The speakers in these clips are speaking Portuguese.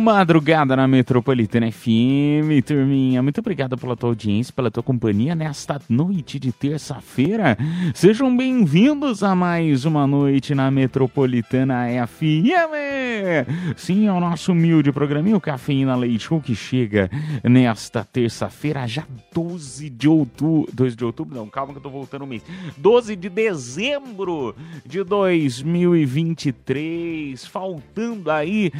Madrugada na Metropolitana FM, turminha. Muito obrigado pela tua audiência, pela tua companhia nesta noite de terça-feira. Sejam bem-vindos a mais uma noite na Metropolitana FM. Sim, é o nosso humilde o Cafeína Leite Show, que chega nesta terça-feira, já 12 de outubro. 12 de outubro? Não, calma que eu tô voltando o mês. 12 de dezembro de 2023. Faltando aí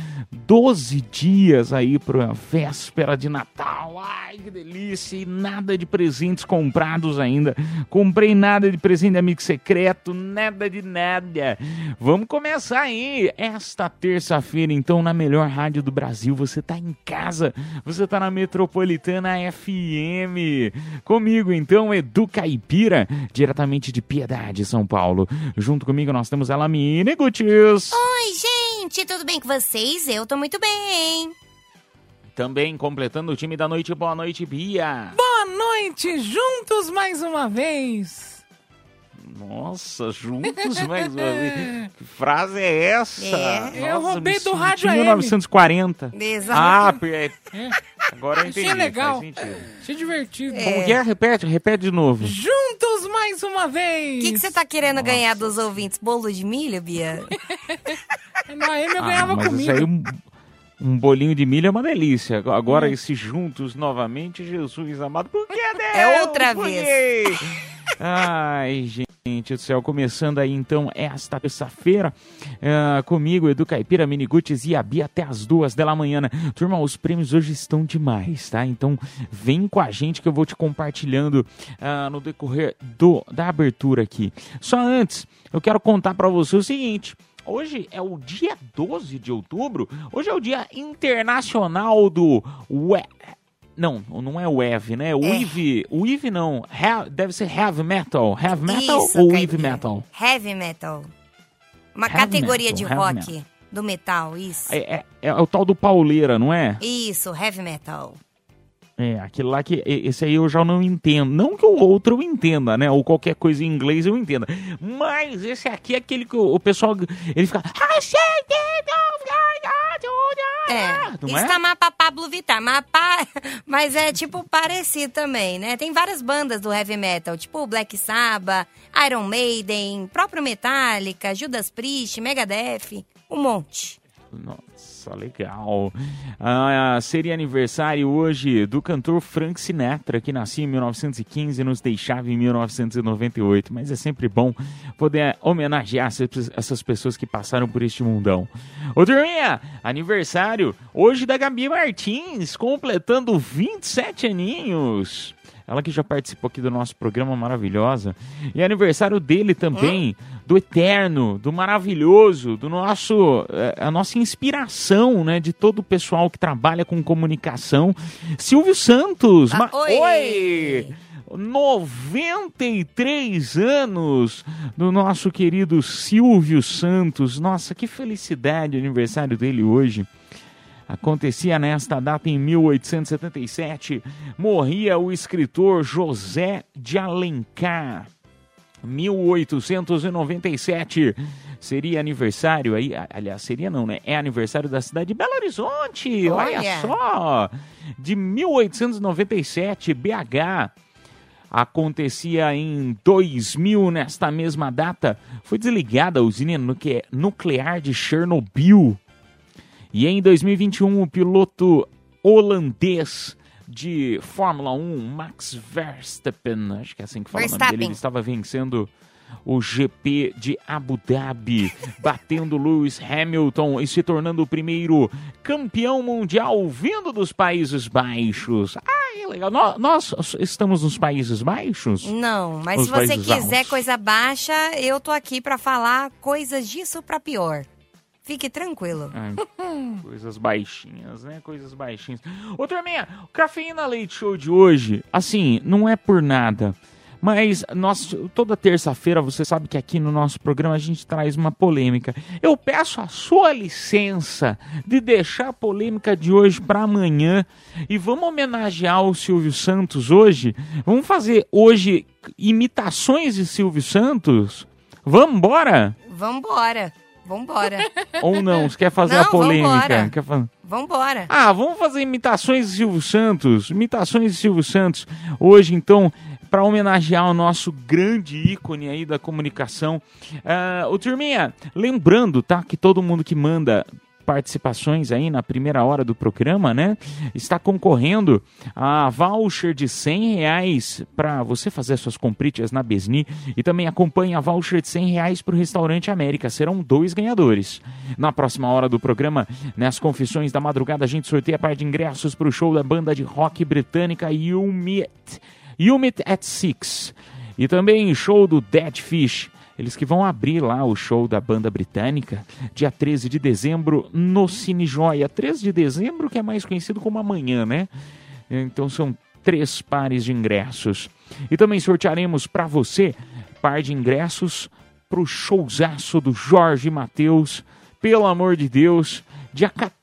12 dias aí para véspera de Natal. Ai, que delícia! E nada de presentes comprados ainda. Comprei nada de presente de amigo secreto, nada de nada. Vamos começar aí esta terça-feira, então, na melhor rádio do Brasil. Você tá em casa, você tá na Metropolitana FM. Comigo, então, Edu Caipira, diretamente de Piedade, São Paulo. Junto comigo nós temos ela, Mini Gutius. Oi, gente, tudo bem com vocês? Eu tô muito bem. Também completando o time da noite. Boa noite, Bia. Boa noite, juntos mais uma vez. Nossa, juntos mais uma vez. Que frase é essa? É, eu Nossa, roubei do rádio em AM. 1940. Exato. Ah, é. agora eu Achei entendi. legal. Faz sentido. Achei divertido. Como que é? Repete, repete de novo. Juntos mais uma O vez. que que você tá querendo ganhar dos ouvintes? Bolo de milho, Bia? Na AM eu Ah, ganhava mas comida. isso aí, um, um bolinho de milho é uma delícia. Agora, esses juntos novamente, Jesus amado, por que, Deus? É outra Por vez. Ai, gente do céu, começando aí então esta terça-feira ah, comigo, Edu Caipira, Miniguts e a Bia até as duas da manhã. né? Turma, os prêmios hoje estão demais, tá? Então vem com a gente que eu vou te compartilhando ah, no decorrer do, da abertura aqui. Só antes, eu quero contar pra você o seguinte. Hoje é o dia 12 de outubro. Hoje é o dia internacional do we... Não, não é o EV, né? É. O EV não. Deve ser heavy metal. Heavy metal Isso, ou heavy metal? Heavy metal. Uma Heavy categoria metal, de rock metal. do metal, isso. É, é- é o tal do pauleira, não é? Isso, heavy metal. É, aquele lá que. Esse aí eu já não entendo. Não que o outro eu entenda, né? Ou qualquer coisa em inglês eu entenda. Mas esse aqui é aquele que o, o pessoal. Ele fica. É, Não isso é? tá pra Pablo Vittar, mas, pá- mas é tipo parecido também, né? Tem várias bandas do heavy metal, tipo Black Sabbath, Iron Maiden, próprio Metallica, Judas Priest, Megadeth, um monte. Nossa, legal. Ah, seria aniversário hoje do cantor Frank Sinatra, que nascia em 1915 e nos deixava em 1998. Mas é sempre bom poder homenagear essas- pessoas que passaram por este mundão. Ô, turminha, aniversário hoje da Gabi Martins, completando 27 aninhos. Ela que já participou aqui do nosso programa maravilhosa. E é aniversário dele também, do eterno, do maravilhoso, do nosso. eh, a nossa inspiração, né? De todo o pessoal que trabalha com comunicação. Silvio Santos! Ah, oi! oi! 93 anos do nosso querido Silvio Santos. Nossa, que felicidade o aniversário dele hoje. Acontecia nesta data em 1877. Morria o escritor José de Alencar. 1897 seria aniversário aí, aliás, seria não, né? É aniversário da cidade de Belo Horizonte. Olha, Olha. só! De 1897, BH. Acontecia em 2000, nesta mesma data, foi desligada a usina nuclear de Chernobyl. E em 2021, o piloto holandês de Fórmula 1, Max Verstappen, acho que é assim que fala o nome dele, ele estava vencendo o GP de Abu Dhabi, batendo Lewis Hamilton e se tornando o primeiro campeão mundial vindo dos Países Baixos. Ah, legal. Nó- Nós, estamos nos Países Baixos? Não, mas Os se você quiser Altos. coisa baixa, eu tô aqui pra falar coisas disso pra pior. Fique tranquilo. Ai, coisas baixinhas, né? Coisas baixinhas. Ô, Turminha, o Cafeína Leite Show de hoje, assim, não é por nada. Mas nós, toda terça-feira, você sabe que aqui no nosso programa a gente traz uma polêmica. Eu peço a sua licença de deixar a polêmica de hoje para amanhã. E vamos homenagear o Silvio Santos hoje. Vamos fazer hoje imitações de Silvio Santos? Vamos embora? Vambora. Vambora. Ou não? Você quer fazer Não, a polêmica? vambora. Quer fa- Vambora. Ah, vamos fazer imitações de Silvio Santos. Imitações de Silvio Santos. Hoje, então, para homenagear o nosso grande ícone aí da comunicação. Ah, ô, Turminha, lembrando, tá? Que todo mundo que manda participações aí na primeira hora do programa, né? Está concorrendo a voucher de 100 reais para você fazer suas compritas na Besni e também acompanha a voucher de 100 reais para o Restaurante América. Serão dois ganhadores. Na próxima hora do programa, nas confissões da madrugada, a gente sorteia a par de ingressos para o show da banda de rock britânica Umit, Umit at Six. E também show do Dead Fish. Eles que vão abrir lá o show da banda britânica, dia 13 de dezembro, no Cine Joia. 13 de dezembro, que é mais conhecido como amanhã, né? Então são três pares de ingressos. E também sortearemos para você par de ingressos para o showzaço do Jorge Matheus, pelo amor de Deus, dia 14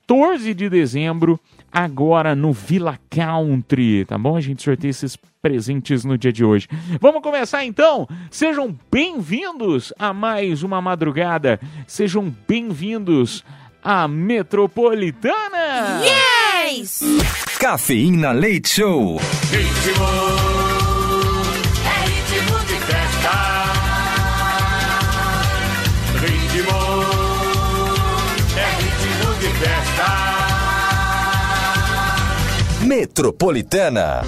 de dezembro, agora no Villa Country, tá bom? A gente sorteia esses presentes no dia de hoje. Vamos começar então? Sejam bem-vindos a mais uma madrugada. Sejam bem-vindos à Metropolitana. Yes! Cafeína Leite Show. Ritmo, é Metropolitana.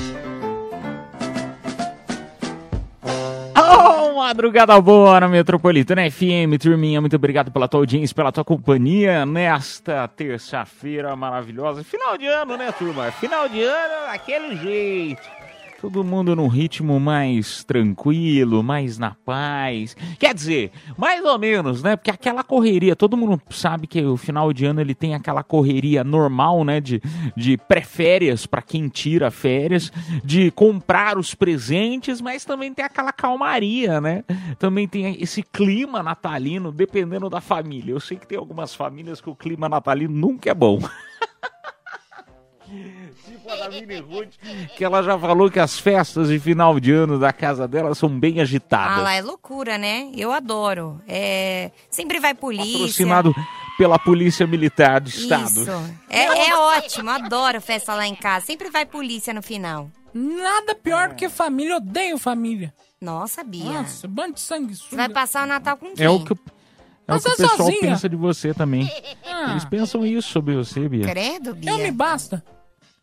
Oh, madrugada boa na Metropolitana FM, turminha, muito obrigado pela tua audiência, pela tua companhia nesta terça-feira maravilhosa. Final de ano, né, turma? Final de ano daquele jeito. Todo mundo num ritmo mais tranquilo, mais na paz. Quer dizer, mais ou menos, né? Porque aquela correria, todo mundo sabe que o final de ano ele tem aquela correria normal, né? De, de pré-férias para quem tira férias, de comprar os presentes, mas também tem aquela calmaria, né? Também tem esse clima natalino, dependendo da família. Eu sei que tem algumas famílias que o clima natalino nunca é bom. Tipo a da Mini Ruth, que ela já falou que as festas de final de ano da casa dela são bem agitadas. Ah, lá é loucura, né? Eu adoro. É... Sempre vai polícia. Patrocinado pela Polícia Militar do Estado. Isso. É, é ótimo, adoro festa lá em casa. Sempre vai polícia no final. Nada pior do que família. Odeio família. Nossa, Bia. Nossa, bando de sangue Você vai passar o Natal com quem? É o que, é o, que o pessoal sozinha. pensa de você também. Ah, Eles pensam isso sobre você, Bia. Credo, Bia. eu me basta.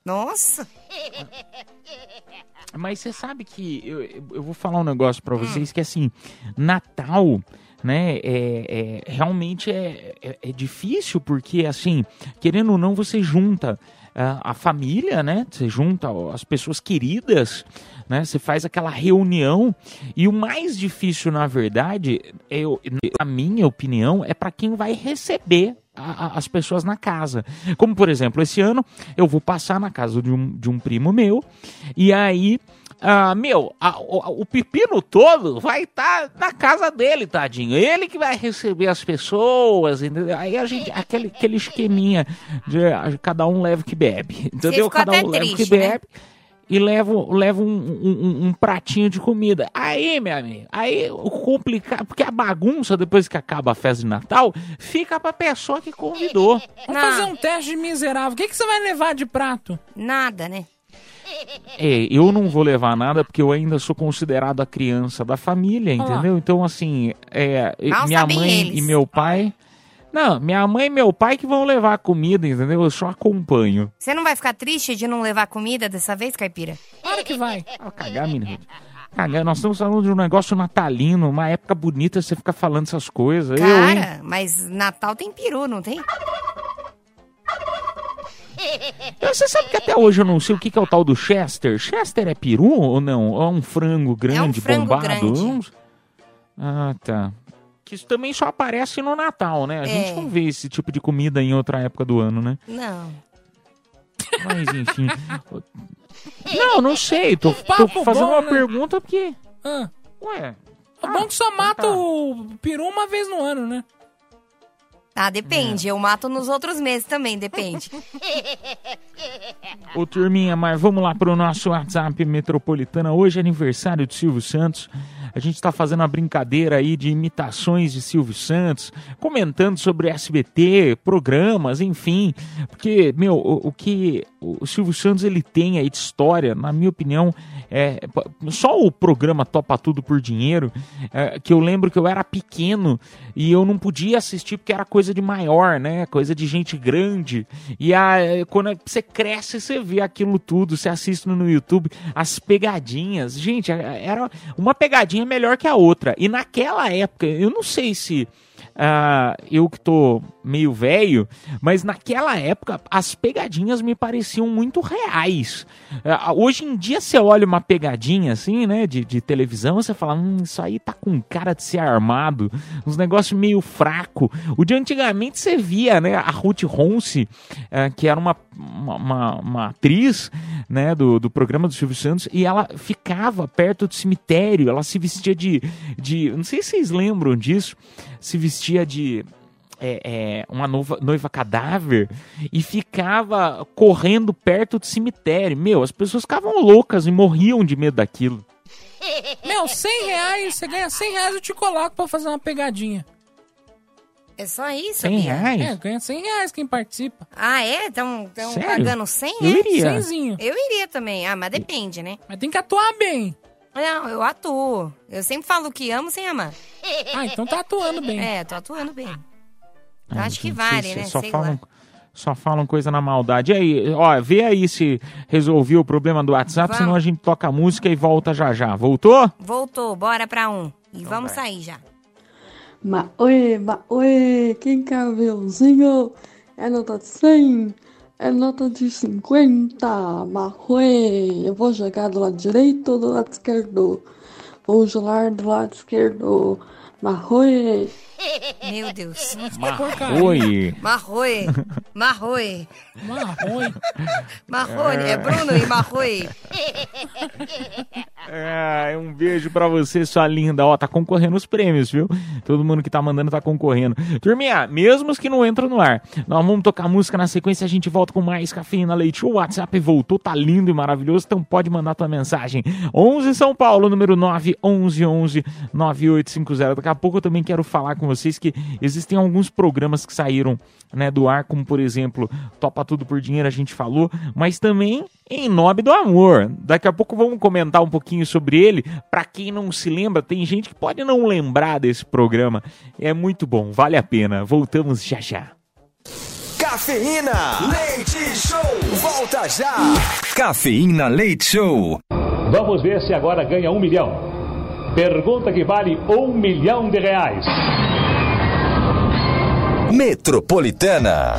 Nossa. Mas você sabe que eu, eu vou falar um negócio pra vocês que assim, Natal, né, é, é- realmente é, é, é difícil porque assim, querendo ou não, você junta ah, a família, né? Você junta as pessoas queridas, né? Você faz aquela reunião e o mais difícil, na verdade, eu, a minha opinião, é para quem vai receber a- a- as pessoas na casa. Como, por exemplo, esse ano eu vou passar na casa de um, de um primo meu e aí. ah, meu, a- o, o pepino todo vai estar na casa dele, tadinho. Ele que vai receber as pessoas, entendeu? Aí a gente, aquele, aquele esqueminha de ah, cada um leva o que bebe, entendeu? Cada um leva o que triste, né? bebe e leva, leva um, um- um- pratinho de comida. Aí, meu amigo, aí o complicado, porque a bagunça depois que acaba a festa de Natal fica pra pessoa que convidou. Vamos fazer um teste de miserável. O que, que você vai levar de prato? Nada, né? É, eu não vou levar nada porque eu ainda sou considerado a criança da família, entendeu? Então, assim, é, minha mãe eles. e meu pai. Não, minha mãe e meu pai que vão levar comida, entendeu? Eu só acompanho. Você não vai ficar triste de não levar comida dessa vez, caipira? Claro que vai. Ah, cagar, menino. Cara, nós estamos falando de um negócio natalino, uma época bonita, você fica falando essas coisas. Eu, hein? Cara, mas Natal tem peru, não tem? Você sabe que até hoje eu não sei o que que é o tal do Chester. Chester é peru ou não? É um frango grande, frango bombado? grande. Eu Ah, tá. Que isso também só aparece no Natal, né? A gente É. não vê esse tipo de comida em outra época do ano, né? Não. Mas enfim. não, não sei. Tô, tô fazendo bom, uma né? pergunta porque. Ah, Ué. é bom que só mata tá. o peru uma vez no ano, né? Ah, depende. Eu mato nos outros meses também, depende. Ô turminha, mas vamos lá pro nosso WhatsApp Metropolitana. Hoje é aniversário de Silvio Santos. A gente tá fazendo uma brincadeira aí de imitações de Silvio Santos, comentando sobre SBT, programas, enfim. Porque, meu, o, o que o Silvio Santos ele tem aí de história, na minha opinião, é só o programa Topa Tudo por Dinheiro, é, que eu lembro que eu era pequeno e eu não podia assistir porque era coisa de maior, né? Coisa de gente grande. E a, quando você cresce, você vê aquilo tudo, você assiste no YouTube, as pegadinhas. Gente, era uma pegadinha melhor que a outra. E naquela época, eu não sei se. ah, eu que tô meio velho, mas naquela época as pegadinhas me pareciam muito reais. Ah, hoje em dia você olha uma pegadinha assim, né, de, de televisão, você fala, hum, isso aí tá com cara de ser armado, uns negócios meio fraco. O de antigamente você via, né, a Ruth Ronce, eh, que era uma, uma, uma- uma atriz, né, do, do programa do Silvio Santos, e ela ficava perto do cemitério, ela se vestia de, de não sei se vocês lembram disso, se vestia de é, é, uma nova- noiva cadáver e ficava correndo perto do cemitério. Meu, as pessoas ficavam loucas e morriam de medo daquilo. Meu, 100 reais, você ganha 100 reais, eu te coloco pra fazer uma pegadinha. É só isso, 100 Bia? reais? É, ganha 100 reais quem participa. Ah, é? Estão pagando 100, Eu é? iria. Cenzinho. Eu iria também. Ah, mas depende, né? Mas tem que atuar bem. Não, eu atuo. Eu sempre falo que amo sem amar. Ah, então tá atuando bem. É, tô atuando bem. Eu acho que vale, vocês né? Só Sei falam, lá. só falam coisa na maldade. E aí, ó, vê aí se resolveu o problema do WhatsApp, Vamos. senão a gente toca a música e volta já já. Voltou? Voltou, bora pra um. E Então vamos sair já. Maoi, maoi, quem quer aviãozinho? É nota de 100, é nota de 50. Maoi, eu vou jogar do lado direito ou do lado esquerdo? Vou jogar do lado esquerdo. Maoi. Meu Deus. porcaria. Oi. Marroi. Marroi. Marrone. Marrone. É Bruno e Marroi. É, um beijo pra você, sua linda. Ó, tá concorrendo os prêmios, viu? Todo mundo que tá mandando tá concorrendo. Turminha, mesmo os que não entram no ar, nós vamos tocar música na sequência. A gente volta com mais Cafeína Leite. O WhatsApp voltou, tá lindo e maravilhoso. Então pode mandar tua mensagem. 11 São Paulo, número 9 11 11 9850. Daqui a pouco eu também quero falar com vocês que existem alguns programas que saíram né, do ar, como por exemplo, Topa Tudo por Dinheiro, a gente falou, mas também em nome do amor. Daqui a pouco vamos comentar um pouquinho sobre ele. Pra quem não se lembra, tem gente que pode não lembrar desse programa. É muito bom, vale a pena. Voltamos já já. Cafeína. Leite Show. Volta já. Cafeína Leite Show. Vamos ver se agora ganha um milhão. Pergunta que vale um milhão de reais. Metropolitana.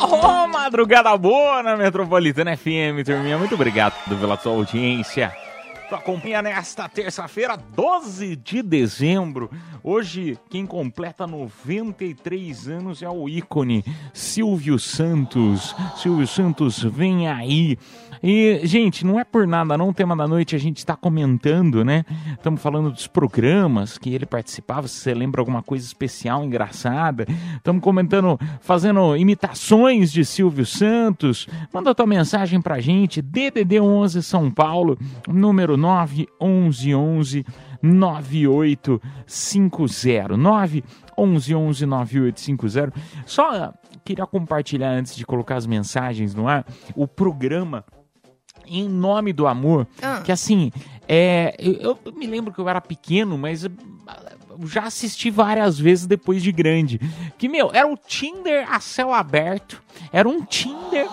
Ô, madrugada boa na Metropolitana FM, turminha. Muito obrigado pela sua audiência. Tu acompanha nesta terça-feira, 12 de dezembro. Hoje, quem completa 93 anos é o ícone Silvio Santos. Silvio Santos, vem aí. E, gente, não é por nada, não. O tema da noite a gente está comentando, né? Estamos falando dos programas que ele participava. Se você lembra alguma coisa especial, engraçada. Estamos comentando, fazendo imitações de Silvio Santos. Manda tua mensagem pra gente. DDD 11 São Paulo, número 911 9850. 911 9850. Só queria compartilhar antes de colocar as mensagens no ar o programa em nome do amor, Ah. que assim, é, eu, eu me lembro que eu era pequeno, mas eu já assisti várias vezes depois de grande. Que, meu, era o Tinder a céu aberto, era um Tinder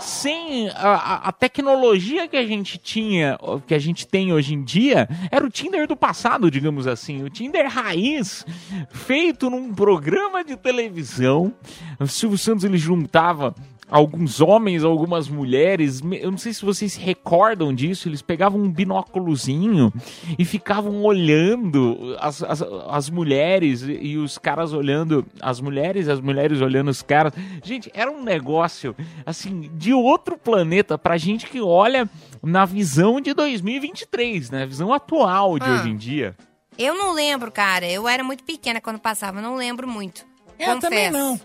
sem a, a- a tecnologia que a gente tinha, que a gente tem hoje em dia, era o Tinder do passado, digamos assim. O Tinder raiz, feito num programa de televisão. O Silvio Santos ele juntava alguns homens, algumas mulheres. Eu não sei se vocês se recordam disso. Eles pegavam um binóculozinho e ficavam olhando as, as, as mulheres e os caras olhando as mulheres, as mulheres olhando os caras. Gente, era um negócio assim de outro planeta pra gente que olha na visão de 2023, né? Visão atual de Ah. hoje em dia. Eu não lembro, cara. Eu era muito pequena quando passava, não lembro muito. Eu Confesso. também não.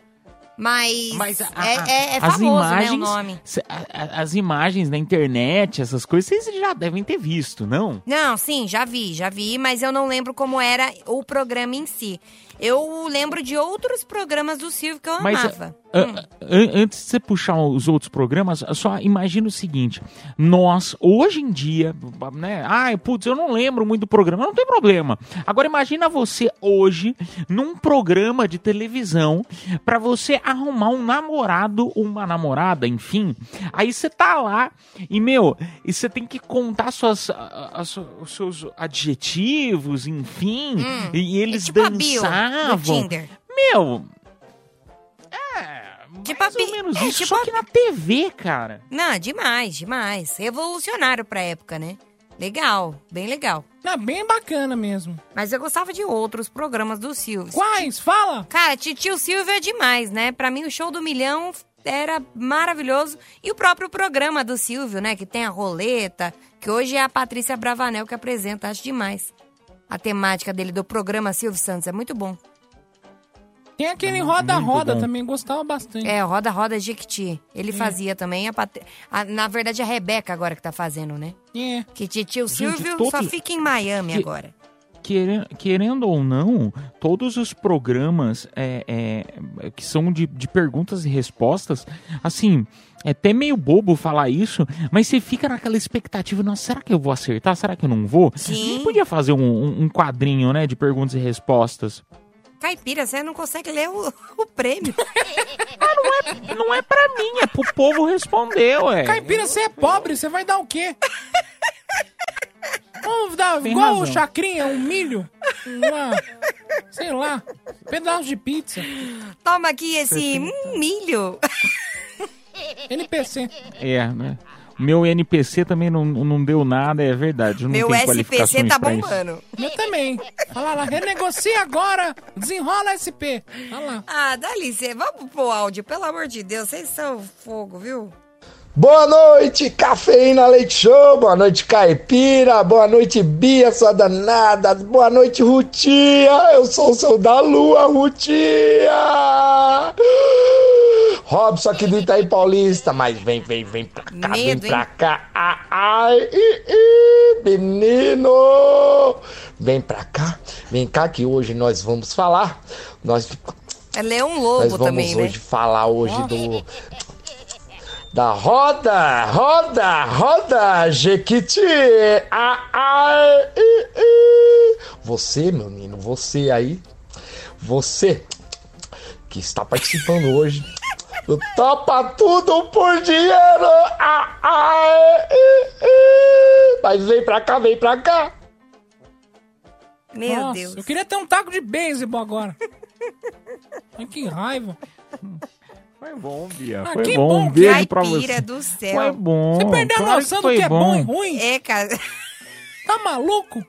Mas, Mas a- a- é, é, é as famoso, imagens, né, o nome. cê- a- a- as imagens na internet, essas coisas, vocês já devem ter visto, não? Não, sim, já vi, já vi, mas eu não lembro como era o programa em si. Eu lembro de outros programas do Silvio que eu Mas amava. a- Hum. an- antes de você puxar os outros programas, só imagina o seguinte: nós, hoje em dia, né? Ai, putz, eu não lembro muito do programa, não tem problema. Agora imagina você hoje num programa de televisão pra você arrumar um namorado, uma namorada, enfim. Aí você tá lá e, meu, e você tem que contar suas, os seus adjetivos, enfim. E eles tipo a do dançavam. Tinder. Meu. É. Tipo mais a ou menos é, isso, tipo só a- que na TV, cara. Não, demais, demais. Revolucionário pra época, né? Legal, bem legal. Não, bem bacana mesmo. Mas eu gostava de outros programas do Silvio. Quais? Fala! Cara, Titio Silvio é demais, né? Pra mim, o show do milhão era maravilhoso. E o próprio programa do Silvio, né? Que tem a roleta, que hoje é a Patrícia Bravanel que apresenta. Acho demais. A temática dele do programa Silvio Santos é muito bom. Tem aquele roda-roda bom. também, gostava bastante. É, Roda Roda Jequiti. Ele fazia também. A Pat... a- na verdade, a Rebeca agora que tá fazendo, né? É. Que Titio Gente, Silvio todo- só fica em Miami Que- agora. Querendo, querendo ou não, todos os programas é, é, que são de, de perguntas e respostas, assim, é até meio bobo falar isso, mas você fica naquela expectativa, nossa, será que eu vou acertar? Será que eu não vou? Sim. Nem podia fazer um, um- um quadrinho, né, de perguntas e respostas. Caipira, você não consegue ler o, o prêmio. Não é pra mim, é pro povo responder, ué. Caipira, você é pobre, você vai dar o quê? Vamos dar Tem igual o razão. chacrinha, um milho, uma, sei lá, pedaço de pizza, Toma aqui esse hum, milho. NPC. É, né? Meu NPC também não, não deu nada, é verdade. Não Meu SPC tá bombando. Eu também. Fala lá, renegocia agora, desenrola SP. Olha lá. Ah, dá licença. Vamos pro áudio, pelo amor de Deus. Vocês são fogo, viu? Boa noite, Cafeína Leite Show. Boa noite, Caipira. Boa noite, Bia, sua danada. Boa noite, Rutia. Eu sou o seu da Lua, Rutia. Robson aqui do Itaí Paulista. Mas vem, vem, vem pra cá, vem Medo, pra hein? cá. Ai, ai, ih, ih, menino. Vem pra cá, vem cá que hoje nós vamos falar. Nós, É Leão nós Lobo vamos também, né? hoje falar hoje do da roda, roda, roda, Jequiti. Ah, ai, ih, ih. Você, meu menino, você aí, você que está participando hoje do Topa Tudo por Dinheiro. Ah, ai, ih, ih. Mas vem pra cá, vem pra cá. Meu Nossa, Deus. eu queria ter um taco de beisebol agora. Ai, que raiva. Foi bom, Bia. Ah, Foi que bom. bom Um beijo pra você. do céu. Foi bom. Você perdeu a claro noção do que é bom e ruim? É, cara. Tá maluco?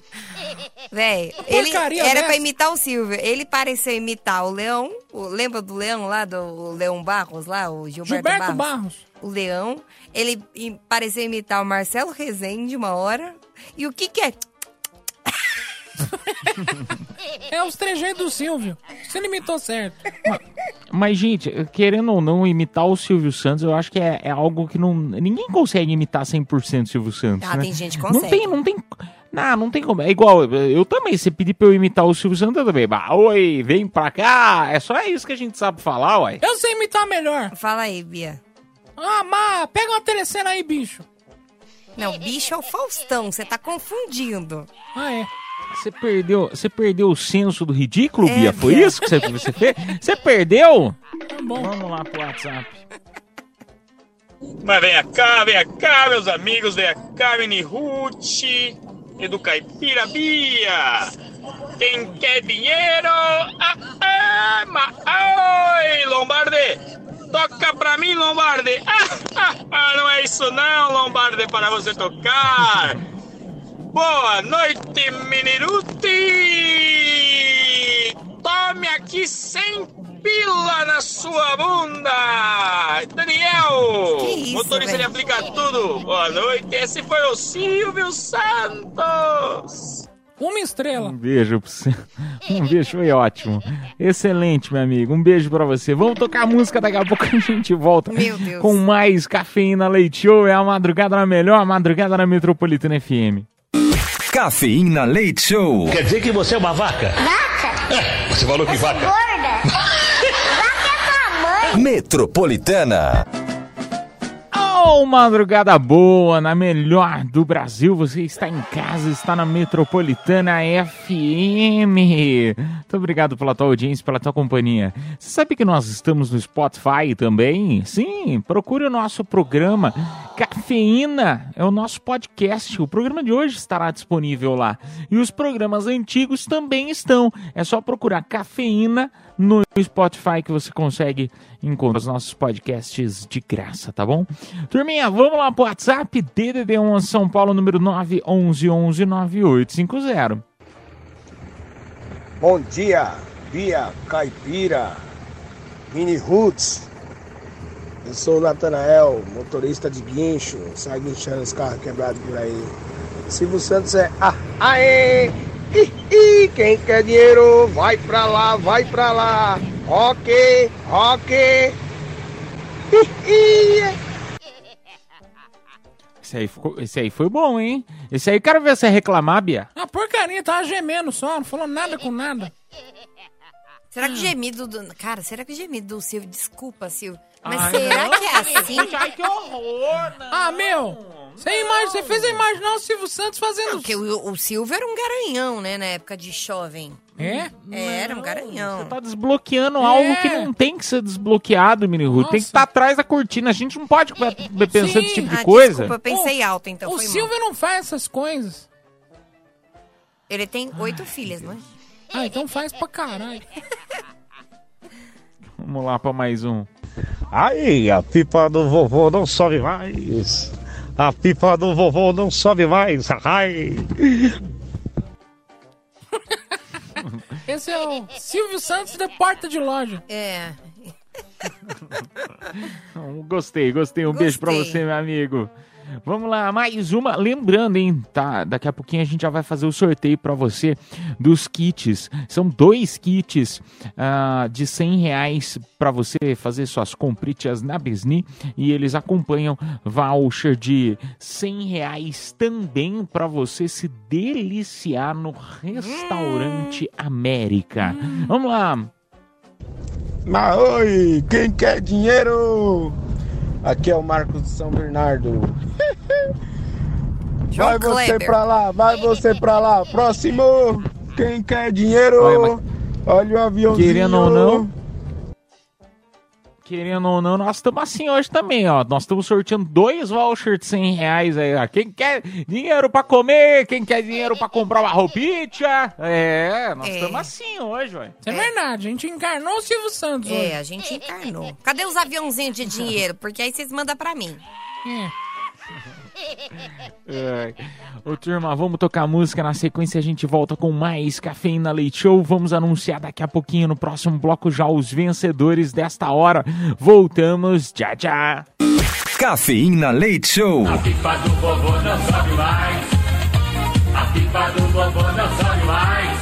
Véi, ele era dessa. pra imitar o Silvio. Ele pareceu imitar o Leão. o- lembra do Leão lá, do Leão Barros lá, o Gilberto, Gilberto Barros? Barros. O Leão. Ele pareceu imitar o Marcelo Rezende uma hora. E o que que é? É os trejeitos do Silvio. Você não imitou certo. Mas, gente, querendo ou não imitar o Silvio Santos, eu acho que é, é algo que não. Ninguém consegue imitar 100% o Silvio Santos. Ah, né? tem gente que Não consegue. tem, não tem. Não, não tem como. É igual, eu também. Se pedir pra eu imitar o Silvio Santos, eu também. Bah, oi, vem pra cá. É só isso que a gente sabe falar, uai. Eu sei imitar melhor. Fala aí, Bia. Ah, Má, pega uma telecena aí, bicho. Não, bicho é o Faustão. Você tá confundindo. Ah, é. Você perdeu, você perdeu o senso do ridículo, É, Bia? Foi Bia. isso que você, você fez? Você perdeu? Tá bom. Vamos lá pro WhatsApp. Mas venha cá, venha cá, meus amigos, venha cá, Mini Ruth e do Caipira Bia. Quem quer dinheiro? Ah, ah, ma, oi, Lombardi! Toca pra mim, Lombardi! Ah, ah, ah, não é isso não, Lombardi, para você tocar! Boa noite, Miniruti! Tome aqui 100 pila na sua bunda! Daniel! Que isso, motorista de aplica tudo! Boa noite, esse foi o Silvio Santos! Uma estrela. Um beijo pra você. Um beijo, foi ótimo. Excelente, meu amigo. Um beijo pra você. Vamos tocar música, daqui a pouco a gente volta Meu Deus. com mais Cafeína Leite Show. É a madrugada na melhor, a madrugada na Metropolitana FM. Cafeína Leite Show. Quer dizer que você é uma vaca? Vaca? É, você falou que vaca. Gorda? Vaca é tua mãe. Metropolitana. Oh, madrugada boa, na melhor do Brasil. Você está em casa, está na Metropolitana FM. Muito obrigado pela tua audiência, pela tua companhia. Você sabe que nós estamos no Spotify também? Sim, procure o nosso programa Cafeína, é o nosso podcast. O programa de hoje estará disponível lá. E os programas antigos também estão. É só procurar Cafeína no Spotify que você consegue encontrar os nossos podcasts de graça, tá bom? Turminha, vamos lá pro WhatsApp DDD1 São Paulo número 911-9850. Bom dia, Bia Caipira, Mini Roots. Eu sou o Natanael, motorista de guincho, sai guinchando os carros quebrados por aí. Silvio Santos é ah, aê! Ih, quem quer dinheiro, vai pra lá, vai pra lá. Ok, ok. Esse aí, ficou, esse aí foi bom, hein? Esse aí, quero ver você reclamar, Bia. A porcaria tava gemendo só, não falou nada com nada. Será que o gemido do. Cara, será que o gemido do Silvio. Desculpa, Silvio. Mas Ai, será não, que é assim? Ai, que horror! Não. Ah, meu! Você, imag... você fez eu imaginar o Silvio Santos fazendo. Porque o, o Silvio era um garanhão, né? Na época de jovem. É? É, era um garanhão. Você tá desbloqueando algo que não tem que ser desbloqueado, Mini Ruth. Tem que estar atrás da cortina. A gente não pode pensar Sim. nesse tipo de Ah, coisa. Desculpa, eu pensei alto, então O foi mal. Silvio não faz essas coisas. Ele tem oito filhas, não é? Ah, então faz pra caralho. Vamos lá pra mais um. Aí, a pipa do vovô não sobe mais. A pipa do vovô não sobe mais. Ai. Esse é o Silvio Santos de porta de loja. É. Gostei, gostei. Um beijo pra Gostei. você, meu amigo. Vamos lá, mais uma. Lembrando, hein, tá? Daqui a pouquinho a gente já vai fazer o sorteio pra você dos kits. São dois kits ah, de 100 reais pra você fazer suas compritas na Besni. E eles acompanham voucher de 100 reais também pra você se deliciar no restaurante América. Vamos lá. Mas oi, quem quer dinheiro? Aqui é o Marcos de São Bernardo. João Vai você Kleber. pra lá, vai você pra lá. Próximo, quem quer dinheiro? Olha, mas- Olha o aviãozinho. Querendo ou não, querendo ou não, nós estamos assim hoje também, ó. Nós estamos sorteando dois vouchers de 100 reais aí, ó. Quem quer dinheiro pra comer, quem quer dinheiro pra comprar uma roupinha. É, nós É. estamos assim hoje, ué. Isso é, verdade, a gente encarnou o Silvio Santos É, hoje. a gente encarnou. Cadê os aviãozinhos de dinheiro? Porque aí vocês mandam pra mim. É. É. Ô, turma, vamos tocar música. Na sequência, a gente volta com mais Cafeína Leite Show. Vamos anunciar daqui a pouquinho no próximo bloco já os vencedores desta hora. Voltamos, já já. Cafeína Leite Show. A pipa do vovô não sobe mais. A pipa do vovô não sobe mais.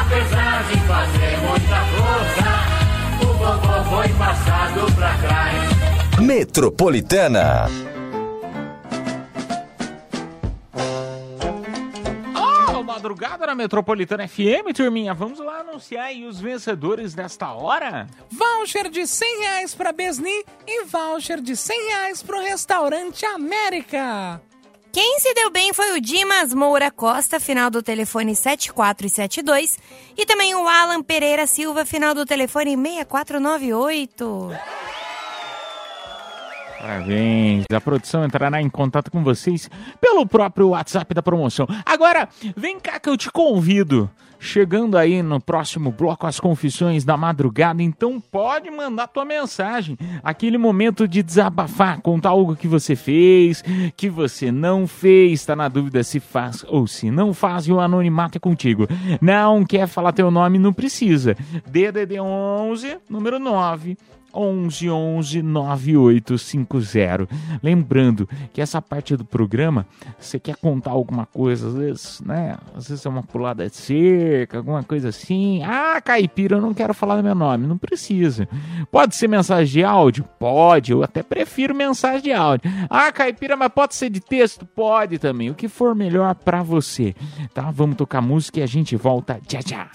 Apesar de fazer muita força, o vovô foi passado pra trás. Metropolitana. Madrugada na Metropolitana FM, turminha. Vamos lá anunciar aí os vencedores desta hora. Voucher de 100 reais pra Besni e voucher de 100 reais pro restaurante América. Quem se deu bem foi o Dimas Moura Costa, final do telefone 7472. E também o Alan Pereira Silva, final do telefone 6498. Parabéns. A produção entrará em contato com vocês pelo próprio WhatsApp da promoção. Agora, vem cá que eu te convido. Chegando aí no próximo bloco as confissões da madrugada, então pode mandar tua mensagem. Aquele momento de desabafar, contar algo que você fez, que você não fez, tá na dúvida se faz ou se não faz e o anonimato é contigo. Não quer falar teu nome, não precisa. DDD 11, número 9. 11 11 9850. Lembrando que essa parte do programa, você quer contar alguma coisa, às vezes, né? Às vezes é uma pulada de cerca, alguma coisa assim. Ah, caipira, eu não quero falar meu nome. Não precisa. Pode ser mensagem de áudio? Pode. Eu até prefiro mensagem de áudio. Ah, caipira, mas pode ser de texto? Pode também. O que for melhor pra você. Tá? Vamos tocar música e a gente volta já já.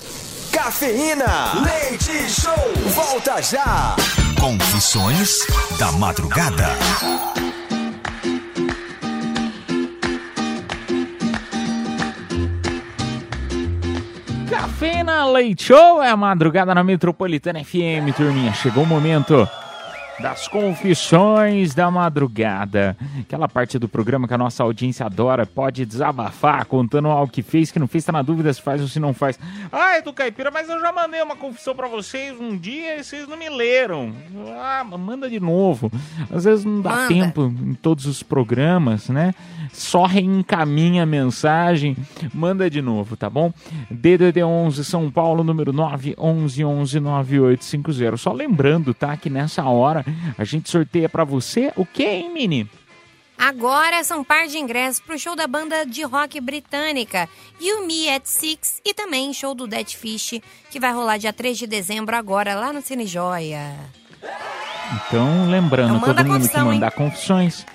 Cafeína. Leite Show. Volta já. Confissões da madrugada. Cafeína Leite Show é a madrugada na Metropolitana FM, turminha. Chegou o momento das confissões da madrugada. Aquela parte do programa que a nossa audiência adora, pode desabafar, contando algo que fez, que não fez, tá na dúvida se faz ou se não faz. Ah, Edu Caipira, mas eu já mandei uma confissão pra vocês um dia e vocês não me leram. Ah, manda de novo. Às vezes não dá Manda. tempo em todos os programas, né? Só reencaminha a mensagem, manda de novo, tá bom? DDD 11 São Paulo, número 9 11 11 9850. Só lembrando, tá? Que nessa hora a gente sorteia pra você o que, hein, Mini? Agora são par de ingressos pro show da banda de rock britânica You Me at Six e também show do Dead Fish, que vai rolar dia 3 de dezembro agora lá no Cine Joia. Então, lembrando, Então todo mundo que mandar confissões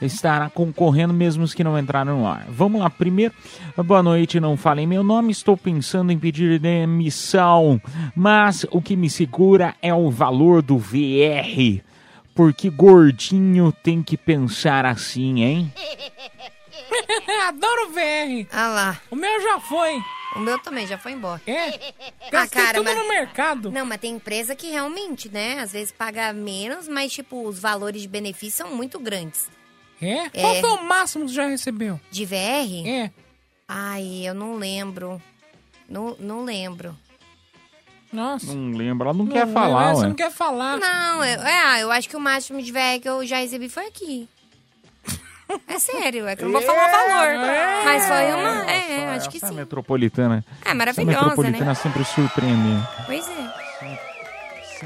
estará concorrendo mesmo os que não entraram no ar. Vamos lá, primeiro, boa noite, não falem meu nome, estou pensando em pedir demissão, mas o que me segura é o valor do VR, porque gordinho tem que pensar assim, hein? Adoro VR. Ah lá. O meu já foi. O meu também já foi embora. É? Ah, Gastei cara, tudo mas... no mercado. Não, mas tem empresa que realmente, né? Às vezes paga menos, mas, tipo, os valores de benefício são muito grandes. É? É. Qual foi o máximo que você já recebeu? De VR? É. Ai, eu não lembro. Não, não lembro. Nossa. Não lembro, ela não, Não, quer falar, Você ué. não quer falar. Não, eu, é, eu acho que o máximo de VR que eu já recebi foi aqui. É sério, é que eu não vou falar o valor. Mas foi uma. É, acho que sim. metropolitana. É maravilhosa, Essa metropolitana né? sempre surpreendendo. Pois é.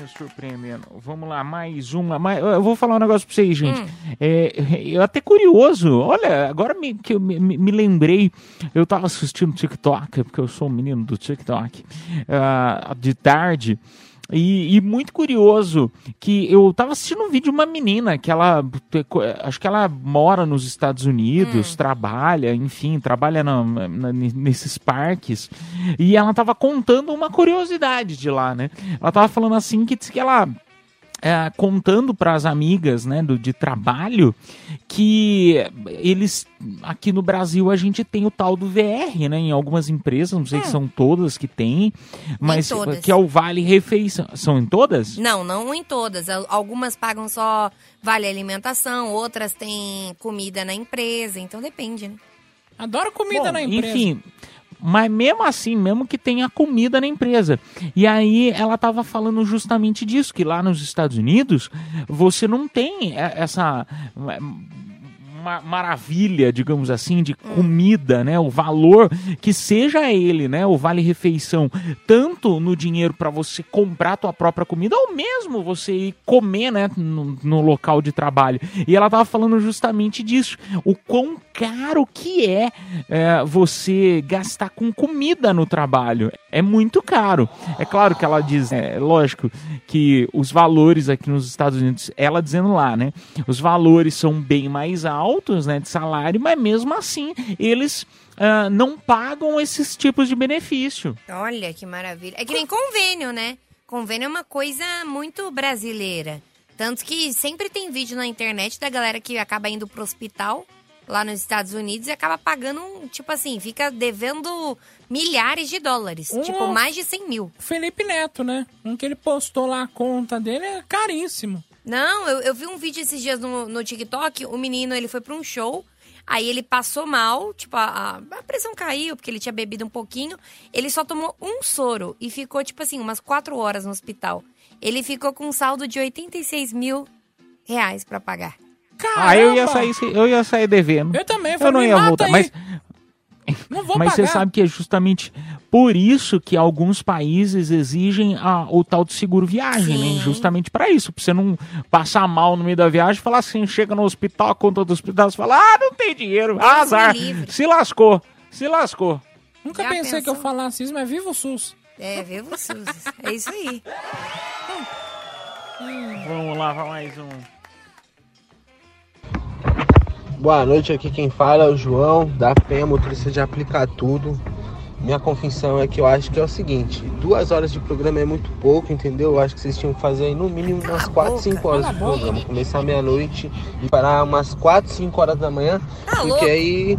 Sempre surpreendendo. Vamos lá, mais uma. Mais... Eu vou falar um negócio pra vocês, gente. Hum. É, eu até curioso. Olha, agora me, que eu me, me- lembrei. Eu tava assistindo TikTok, porque eu sou um menino do TikTok, ah, de tarde. E, e muito curioso que eu tava assistindo um vídeo de uma menina que ela acho que ela mora nos Estados Unidos, trabalha, enfim, trabalha na- na- nesses parques. E ela tava contando uma curiosidade de lá, né? Ela tava falando assim que disse que ela é, contando para as amigas né, do, de trabalho que eles aqui no Brasil a gente tem o tal do VR, né? Em algumas empresas, não sei se são todas que tem, mas todas. que é o Vale Refeição. São em todas? Não, não em todas. Al- Algumas pagam só vale alimentação, outras têm comida na empresa, então depende, né? Adoro comida Bom, na empresa. Enfim, mas mesmo assim, mesmo que tenha comida na empresa. E aí ela tava falando justamente disso, que lá nos Estados Unidos você não tem e- essa ma- maravilha, digamos assim, de comida, né? O valor que seja ele, né? O vale refeição, tanto no dinheiro para você comprar a tua própria comida ou mesmo você ir comer, né? No, no local de trabalho. E ela tava falando justamente disso, o quão caro que é, é, você gastar com comida no trabalho. É muito caro. É claro que ela diz, é lógico que os valores aqui nos Estados Unidos, ela dizendo lá, né? Os valores são bem mais altos, né? De salário, mas mesmo assim eles ah, não pagam esses tipos de benefício. Olha que maravilha. É que nem convênio, né? Convênio é uma coisa muito brasileira. Tanto que sempre tem vídeo na internet da galera que acaba indo pro hospital lá nos Estados Unidos e acaba pagando, um, tipo assim, fica devendo milhares de dólares. Um- Tipo, mais de 100 mil. Felipe Neto, né? Um que ele postou lá a conta dele é caríssimo. Não, eu, eu vi um vídeo esses dias no, no TikTok, o menino, ele foi pra um show, aí ele passou mal, tipo, a, a- pressão caiu, porque ele tinha bebido um pouquinho, ele só tomou um soro e ficou, tipo assim, umas quatro horas no hospital. Ele ficou com um saldo de 86 mil reais pra pagar. Ah, eu ia sair, eu ia sair devendo. Eu também, Eu não "Me ia voltar, aí." mas Não vou Mas você pagar. sabe que é justamente por isso que alguns países exigem a- o tal de seguro viagem, né? Justamente para isso, pra você não passar mal no meio da viagem, falar assim, chega no hospital, a conta do hospital, você fala, ah, não tem dinheiro, Deus azar, se lascou, se lascou. Nunca Já pensei que eu pensou? falasse isso, mas viva o SUS. É, viu, SUS? É isso aí. Vamos lá para mais um. Boa noite, aqui quem fala é o João, da Penha, motorista de aplicar tudo. Minha confissão é que eu acho que é o seguinte, duas horas de programa é muito pouco, entendeu? Eu acho que vocês tinham que fazer aí no mínimo umas 4, 5 horas de programa. Começar meia-noite e parar umas 4, 5 horas da manhã. porque louco. aí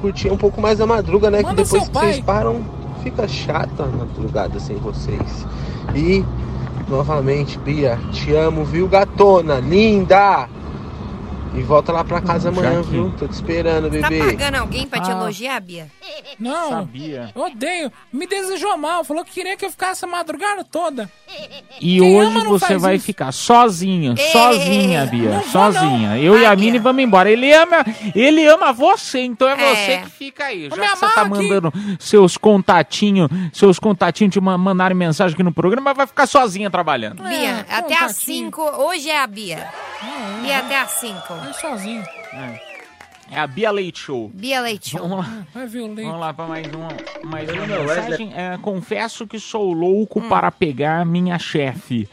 curtir um pouco mais a madruga, né? Que depois que vocês param, fica chata a madrugada sem vocês. E, novamente, Bia, te amo, viu, gatona? Linda! E volta lá pra casa Já amanhã, viu? Tô te esperando, Tá bebê. pagando alguém pra te Ah. elogiar, Bia? Não, Sabia. odeio. Me desejou mal, falou que queria que eu ficasse a madrugada toda. E Quem hoje ama não você vai isso. ficar sozinha, Ei, sozinha, Bia, não sozinha. Eu e a Mini vamos embora. Ele ama, ele ama você, então é, É. você que fica aí. Já que você tá aqui. mandando seus contatinhos, seus contatinhos te ma- mandarem mensagem aqui no programa, vai ficar sozinha trabalhando. Bia, É, até às contatinho. 5. Hoje é a Bia. Bia, até às 5. Vai sozinho. É a Bia Leite Show. Bia Leite Show. Vamos lá. Vai o leite. Vamos lá para mais uma, mais uma é mensagem. É, confesso que sou louco para pegar minha chefe.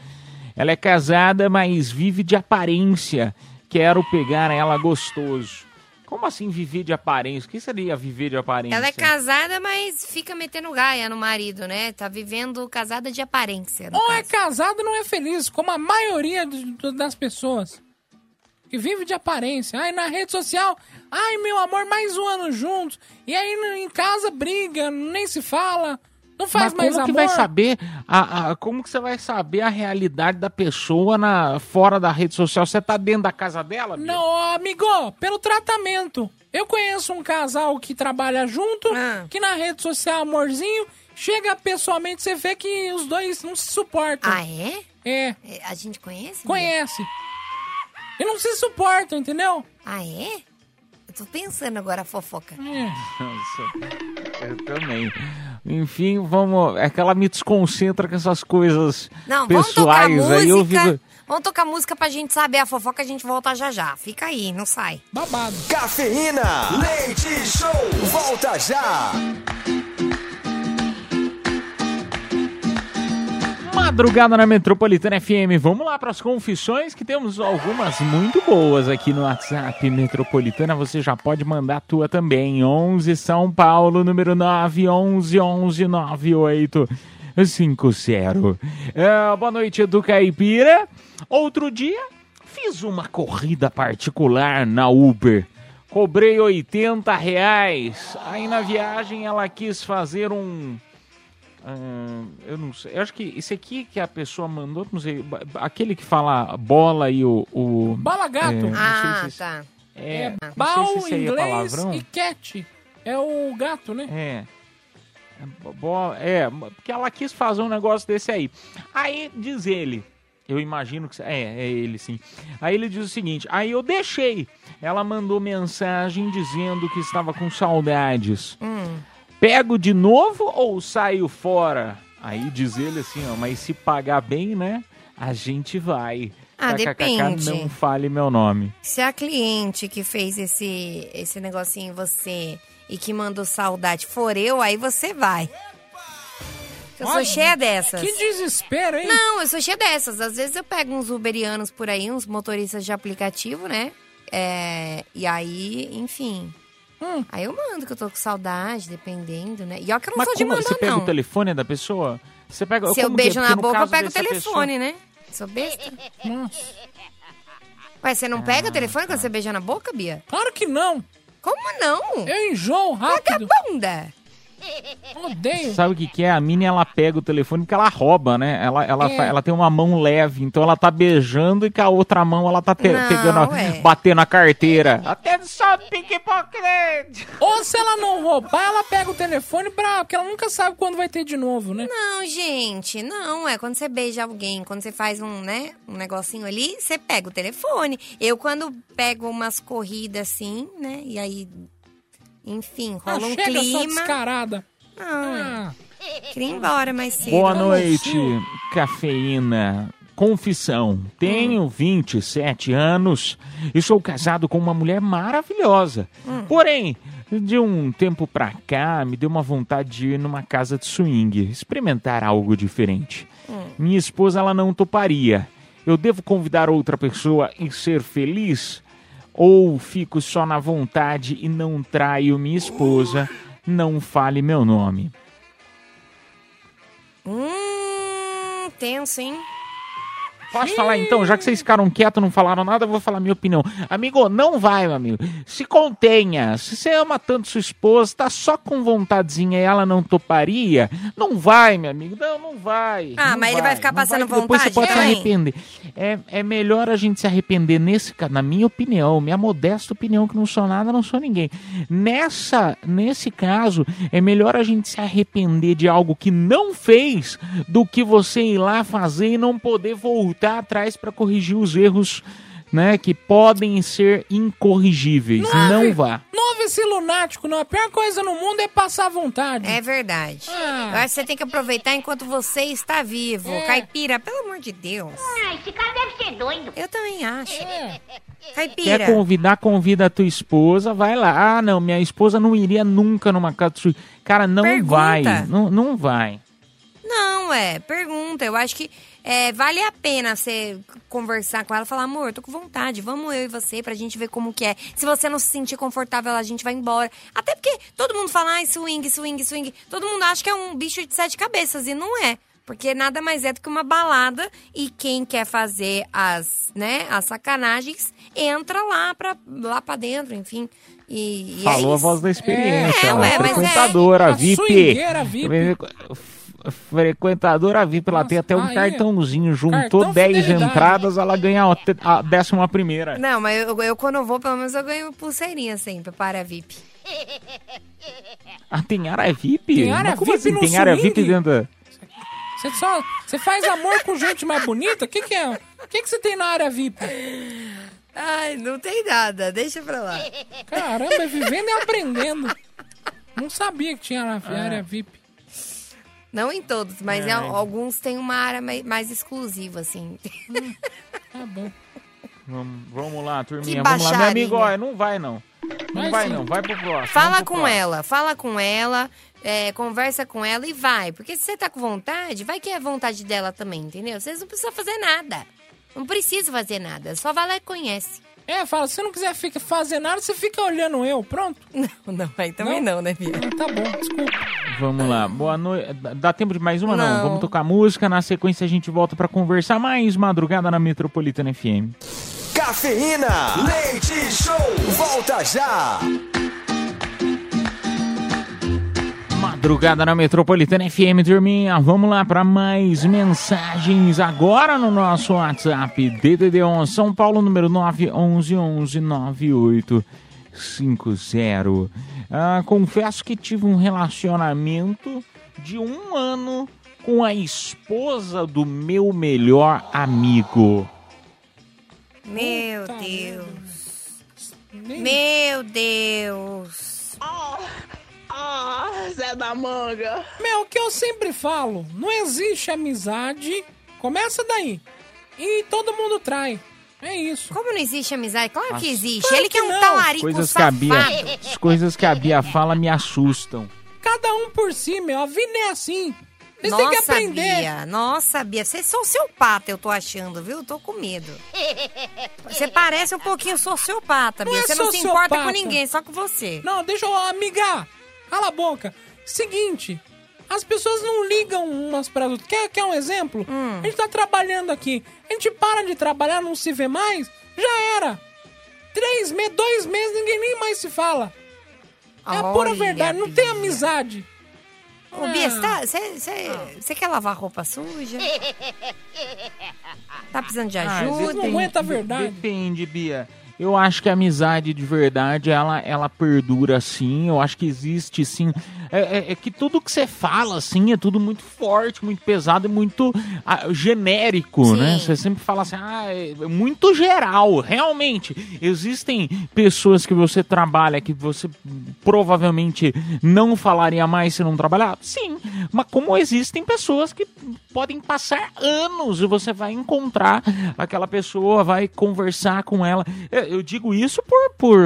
Ela é casada, mas vive de aparência. Quero pegar ela gostoso. Como assim viver de aparência? O que seria viver de aparência? Ela é casada, mas fica metendo gaia no marido, né? Tá vivendo casada de aparência. Ou é caso. casado não é feliz, como a maioria das pessoas. Que vive de aparência. Ai, na rede social, ai, meu amor, mais um ano juntos. E aí em casa briga, nem se fala. Não faz Mas mais como que amor. vai saber a, a- como que você vai saber a realidade da pessoa na fora da rede social? Você tá dentro da casa dela? Não, amigo, pelo tratamento. Eu conheço um casal que trabalha junto, Ah. que na rede social, amorzinho, chega pessoalmente, você vê que os dois não se suportam. Ah, é? É, É, A gente conhece? Conhece. E não se suportam, entendeu? Ah, é? Eu tô pensando agora a fofoca. É. Nossa, eu também. Enfim, vamos. É que ela me desconcentra com essas coisas Não, vamos tocar pessoais. Aí eu música. fico. Vamos tocar música pra gente saber a fofoca, a gente volta já já. Fica aí, não sai. Babado. Cafeína, leite show, volta já. Madrugada na Metropolitana FM. Vamos lá para as confissões, que temos algumas muito boas aqui no WhatsApp Metropolitana. Você já pode mandar a tua também. 11 São Paulo, número 9 11 11 98 50. É, boa noite, Edu Caipira. Outro dia, fiz uma corrida particular na Uber. Cobrei 80 reais. Aí na viagem ela quis fazer um. Ah, eu não sei. Eu acho que esse aqui que a pessoa mandou, não sei. Aquele que fala bola e o. o Bola gato. É, não sei Ah, se- tá. É, É bal, se é inglês palavrão. e cat. É o gato, né? É. É, bo- É, porque ela quis fazer um negócio desse aí. Aí diz ele, eu imagino que. É, é ele sim. Aí ele diz o seguinte: aí eu deixei. Ela mandou mensagem dizendo que estava com saudades. Hum. Pego de novo ou saio fora? Aí diz ele assim, ó, mas se pagar bem, né? A gente vai. Ah, KKKK, depende. Não fale meu nome. Se a cliente que fez esse, esse negocinho em você e que mandou saudade for eu, aí você vai. Eu sou Olha, cheia dessas. Que desespero, hein? Não, eu sou cheia dessas. Às vezes eu pego uns uberianos por aí, uns motoristas de aplicativo, né? É, e aí, enfim. Hum. Aí eu mando que eu tô com saudade, dependendo, né? E ó que eu não Mas sou de como mandar, você pega não. o telefone da pessoa? Você pega, Se eu que é? beijo na Porque no boca, eu pego o telefone, né? Sou besta. Nossa. Ué, você não Ah, pega o telefone tá. quando você beija na boca, Bia? Claro que não. Como não? Eu enjoo rápido. Vagabunda. Odeio. Sabe o que, que é? A Mini ela pega o telefone porque ela rouba, né? Ela, ela, É. ela tem uma mão leve, então ela tá beijando e com a outra mão ela tá pe- Não, pegando, a- batendo a carteira. Atenção, pickpocket! Ou se ela não roubar, ela pega o telefone pra... Porque ela nunca sabe quando vai ter de novo, né? Não, gente, não. É quando você beija alguém, quando você faz um, né, um negocinho ali, você pega o telefone. Eu, quando pego umas corridas assim, né, e aí, enfim, Ah, rola um chega sua clima. descarada. Não, Ah, queria ir embora mais cedo. Boa noite, cafeína. Confissão. Tenho 27 anos e sou casado com uma mulher maravilhosa. Porém, de um tempo pra cá, me deu uma vontade de ir numa casa de swing, experimentar algo diferente. Minha esposa ela não toparia. Eu devo convidar outra pessoa e ser feliz? Ou fico só na vontade e não traio minha esposa? Não fale meu nome. Hum, tenso, hein? Posso falar então? Já que vocês ficaram quietos, não falaram nada, eu vou falar minha opinião. Amigo, não vai, meu amigo. Se contenha. Se você ama tanto sua esposa, tá só com vontadezinha e ela não toparia, não vai, meu amigo. Não, não vai. Ah, Não mas ele vai ficar passando que Depois você vontade pode se arrepender. É, é melhor a gente se arrepender nesse caso, na minha opinião, minha modesta opinião, que não sou nada, não sou ninguém. Nessa, nesse caso, é melhor a gente se arrepender de algo que não fez do que você ir lá fazer e não poder voltar atrás para corrigir os erros, né, que podem ser incorrigíveis. Não vá. não ouve esse lunático, não. A pior coisa no mundo é passar vontade. É verdade. Ah. Eu acho que você tem que aproveitar enquanto você está vivo. É. Caipira, pelo amor de Deus. Ah, esse cara deve ser doido. Eu também acho. É. Caipira. Quer convidar, convida a tua esposa, vai lá. Ah, não, minha esposa não iria nunca numa casa de swing. Cara, não Pergunta. vai. Não, não vai. Não, é, pergunta. Eu acho que é, vale a pena você conversar com ela e falar, amor, tô com vontade, vamos eu e você pra gente ver como que é. Se você não se sentir confortável, a gente vai embora. Até porque todo mundo fala, ai, swing, swing, swing. Todo mundo acha que é um bicho de sete cabeças e não é. Porque nada mais é do que uma balada e quem quer fazer as, né, as sacanagens entra lá pra, lá pra dentro, enfim. E, e é Falou a isso. voz da experiência. É, ela ué, mas é. A VIP. swingueira VIP. Frequentadora VIP, ela tem até um aí, cartãozinho. Juntou cartão 10 fidelidade. entradas, ela ganha a décima primeira. Não, mas eu, eu quando eu vou, pelo menos eu ganho pulseirinha sempre para VIP. Ah, tem área VIP? Tem área Mas como VIP assim? Tem área swing? VIP dentro da... Você só. Você faz amor com gente mais bonita? O que, que é? O que, que você tem na área VIP? Ai, não tem nada, deixa pra lá. Caramba, é vivendo e aprendendo. Não sabia que tinha área, É. área VIP. Não em todos, mas em É. al- alguns tem uma área mai- mais exclusiva, assim. Tá bom. Vamos, vamos lá, turminha. Que Vamos lá. Meu amigo, ó, não vai não. Não Vai vai não, vai pro próximo. Fala pro com próximo. ela, fala com ela, é, conversa com ela e vai. Porque se você tá com vontade, vai que é a vontade dela também, entendeu? Vocês não precisam fazer nada. Não precisa fazer nada, só vai lá e conhece. É, fala, se você não quiser fica, fazer nada, você fica olhando eu, pronto. Não, não, aí também não, né, Bia? Tá bom, desculpa. Vamos lá, boa noite. Dá- tempo de mais uma? Não. Não. Vamos tocar música. Na sequência a gente volta pra conversar mais madrugada na Metropolitana FM. Cafeína, leite show, volta já. Madrugada na Metropolitana FM, turminha. Vamos lá para mais mensagens agora no nosso WhatsApp. DDD 11 São Paulo, número 911-9850. Ah, confesso que tive um relacionamento de um ano com a esposa do meu melhor amigo. Meu Puta Deus. Nem- Meu Deus. Meu, o que eu sempre falo, não existe amizade. Começa daí. E todo mundo trai. É isso. Como não existe amizade? Claro que existe. Claro Ele que é que um não. talarico Coisas que, a safado. Bia, as coisas que a Bia fala me assustam. Cada um por si, meu. A vida é assim. Vocês têm que Nossa, aprender. Bia. Nossa, Bia. Você é sociopata, eu tô achando, viu? Tô com medo. Você parece um pouquinho sociopata, Não Bia. é Você não se importa com ninguém, só com você. Não, deixa eu, amiga. Cala a boca. Seguinte, as pessoas não ligam umas para outras. Quer, quer um exemplo? Hum. A gente tá trabalhando aqui. A gente para de trabalhar, não se vê mais, já era. três meses, dois meses, ninguém nem mais se fala. É a pura verdade, não tem amizade. Ô, Bia, você quer lavar roupa suja? Tá precisando de Ah, ajuda? depende- Depende, Bia. Eu acho que a amizade de verdade, ela, ela perdura sim. Eu acho que existe sim. É, é- é que tudo que você fala, assim, é tudo muito forte, muito pesado e muito ah, genérico, né? Você sempre fala assim, ah, é muito geral. Realmente, existem pessoas que você trabalha que você provavelmente não falaria mais se não trabalhar? Sim. Mas como existem pessoas que podem passar anos e você vai encontrar aquela pessoa, vai conversar com ela. Eu, eu digo isso por, por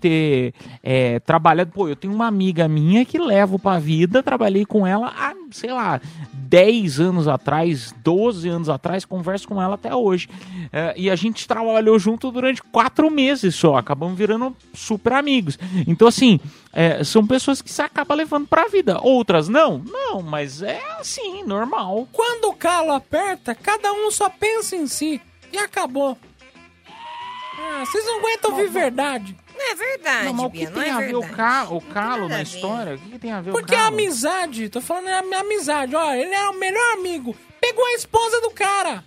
ter eh, trabalhado. Pô, eu tenho uma amiga minha que levo pra vida, trabalhei com ela há, sei lá, 10 anos atrás, 12 anos atrás, converso com ela até hoje. Eh, e a gente trabalhou junto durante quatro meses só, acabamos virando super amigos. Então, assim, eh, são pessoas que você acaba levando pra vida. Outras não? Não, mas é assim, normal. Quando o calo aperta, cada um só pensa em si. E acabou. Ah, vocês não aguentam ouvir verdade. Não é verdade, Não, mas o que Bia, tem é a ver o, ca o calo na a história? O que, que tem a ver Porque o a calo? amizade, tô falando é a amizade. Ó, ele era o melhor amigo. Pegou a esposa do cara.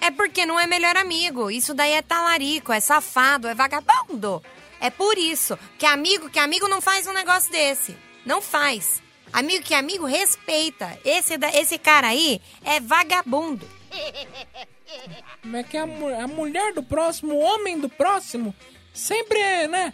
É porque não é melhor amigo. Isso daí é talarico, é safado, é vagabundo. É por isso que amigo que amigo não faz um negócio desse. Não faz. Amigo que amigo respeita. Esse, da- esse cara aí é vagabundo. Como é que a, mu- a mulher do próximo, o homem do próximo, sempre né?